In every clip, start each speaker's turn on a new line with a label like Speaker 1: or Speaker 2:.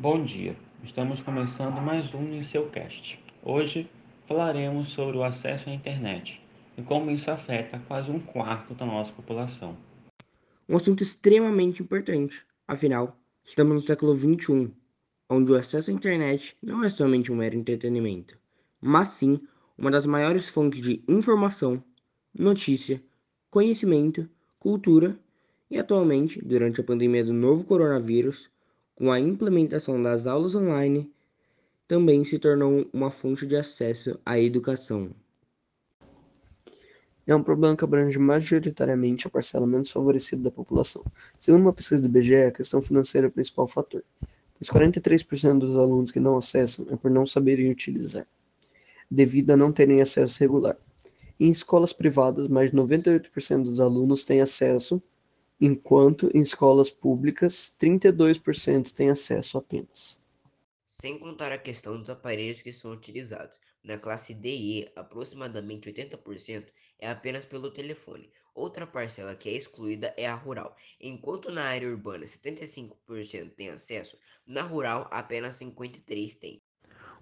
Speaker 1: Bom dia, estamos começando mais um em seu cast. Hoje falaremos sobre o acesso à internet e como isso afeta quase um quarto da nossa população.
Speaker 2: Um assunto extremamente importante, afinal, estamos no século XXI, onde o acesso à internet não é somente um mero entretenimento, mas sim uma das maiores fontes de informação, notícia, conhecimento, cultura e atualmente, durante a pandemia do novo coronavírus, com a implementação das aulas online, também se tornou uma fonte de acesso à educação.
Speaker 3: É um problema que abrange majoritariamente a parcela menos favorecida da população. Segundo uma pesquisa do IBGE, a questão financeira é o principal fator, pois 43% dos alunos que não acessam é por não saberem utilizar, devido a não terem acesso regular. Em escolas privadas, mais de 98% dos alunos têm acesso, enquanto em escolas públicas 32% têm acesso apenas.
Speaker 4: Sem contar a questão dos aparelhos que são utilizados. Na classe D e E, aproximadamente 80% é apenas pelo telefone. Outra parcela que é excluída é a rural. Enquanto na área urbana 75% tem acesso, na rural apenas 53% tem.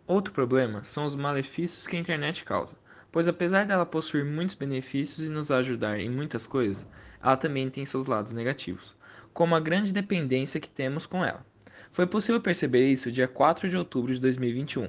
Speaker 5: Outro problema são os malefícios que a internet causa pois apesar dela possuir muitos benefícios e nos ajudar em muitas coisas, ela também tem seus lados negativos, como a grande dependência que temos com ela. Foi possível perceber isso dia 4 de outubro de 2021,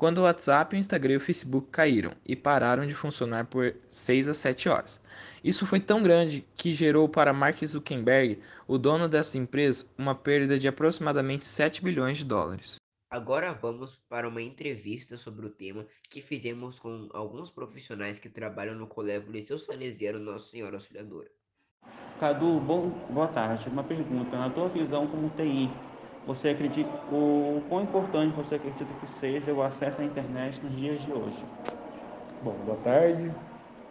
Speaker 5: quando o WhatsApp, o Instagram e o Facebook caíram e pararam de funcionar por 6 a 7 horas. Isso foi tão grande que gerou para Mark Zuckerberg, o dono dessa empresa, uma perda de aproximadamente 7 bilhões de dólares.
Speaker 4: Agora vamos para uma entrevista sobre o tema que fizemos com alguns profissionais que trabalham no Colégio Liceu Salesiano Nossa Senhora Auxiliadora.
Speaker 1: Cadu, bom, boa tarde. Uma pergunta. Na tua visão como TI, você acredita o quão importante você acredita que seja o acesso à internet nos dias de hoje?
Speaker 6: Bom, boa tarde.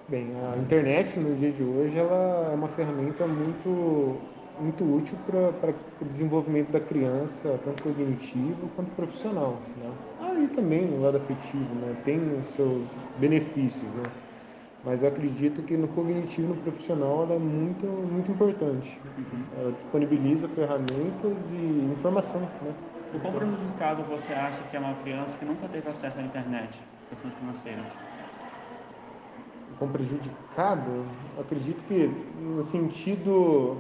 Speaker 6: Bem, a internet nos dias de hoje ela é uma ferramenta muito muito útil para o desenvolvimento da criança, tanto cognitivo quanto profissional. Né? Aí ah, também o lado afetivo, né? tem os seus benefícios, né? mas eu acredito que no cognitivo e no profissional ela é muito, muito importante. Uhum. Ela disponibiliza ferramentas e informação. Né?
Speaker 1: O quão prejudicado você acha que é uma criança que nunca teve acesso à internet, questões financeiras?
Speaker 6: Quão prejudicado? Eu acredito que no sentido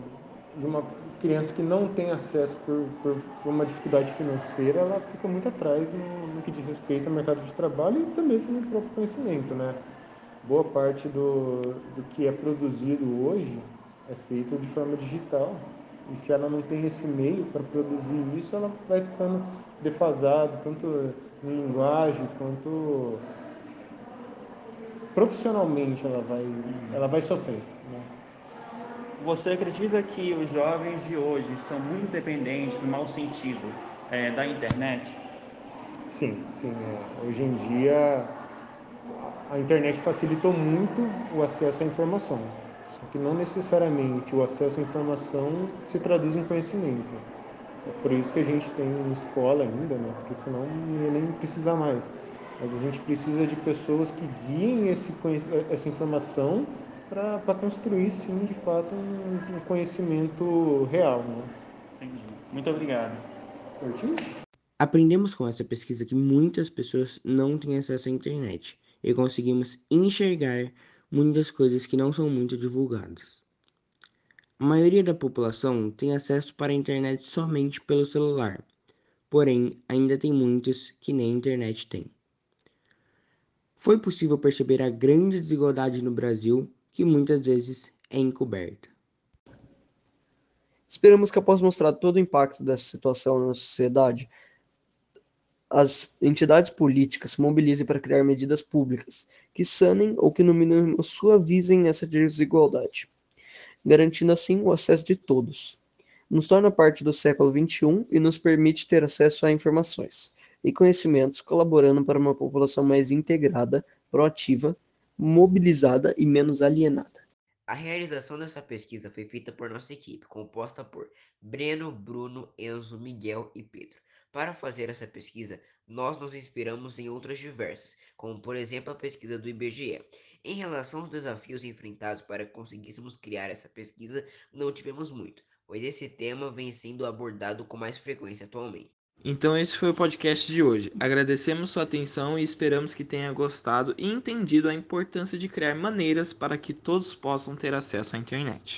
Speaker 6: de uma criança que não tem acesso por, por, por, uma dificuldade financeira, ela fica muito atrás no, no, que diz respeito ao mercado de trabalho e também no próprio conhecimento, né? Boa parte do, do que é produzido hoje é feito de forma digital e se ela não tem esse meio para produzir isso, ela vai ficando defasada, tanto em linguagem quanto profissionalmente ela vai, ela vai sofrer.
Speaker 1: Você acredita que os jovens de hoje são muito dependentes, no mau sentido, é, da internet?
Speaker 6: Sim, sim. É. Hoje em dia a internet facilitou muito o acesso à informação. Só que não necessariamente o acesso à informação se traduz em conhecimento. É por isso que a gente tem escola ainda, né? Porque senão não ia nem precisar mais. Mas a gente precisa de pessoas que guiem esse, essa informação para construir, sim, de fato, um, um conhecimento real. Né?
Speaker 1: Entendi. Muito obrigado.
Speaker 6: Certinho?
Speaker 2: Aprendemos com essa pesquisa que muitas pessoas não têm acesso à internet e conseguimos enxergar muitas coisas que não são muito divulgadas. A maioria da população tem acesso para a internet somente pelo celular, porém ainda tem muitos que nem internet têm. Foi possível perceber a grande desigualdade no Brasil que muitas vezes é encoberta.
Speaker 3: Esperamos que após mostrar todo o impacto dessa situação na sociedade, as entidades políticas se mobilizem para criar medidas públicas que sanem ou que no mínimo suavizem essa desigualdade, garantindo assim o acesso de todos. Nos torna parte do século XXI e nos permite ter acesso a informações e conhecimentos, colaborando para uma população mais integrada, proativa mobilizada e menos alienada.
Speaker 4: A realização dessa pesquisa foi feita por nossa equipe, composta por Breno, Bruno, Enzo, Miguel e Pedro. Para fazer essa pesquisa, nós nos inspiramos em outras diversas, como por exemplo a pesquisa do IBGE. Em relação aos desafios enfrentados para conseguíssemos criar essa pesquisa, não tivemos muito, pois esse tema vem sendo abordado com mais frequência atualmente.
Speaker 5: Então esse foi o podcast de hoje. Agradecemos sua atenção e esperamos que tenha gostado e entendido a importância de criar maneiras para que todos possam ter acesso à internet.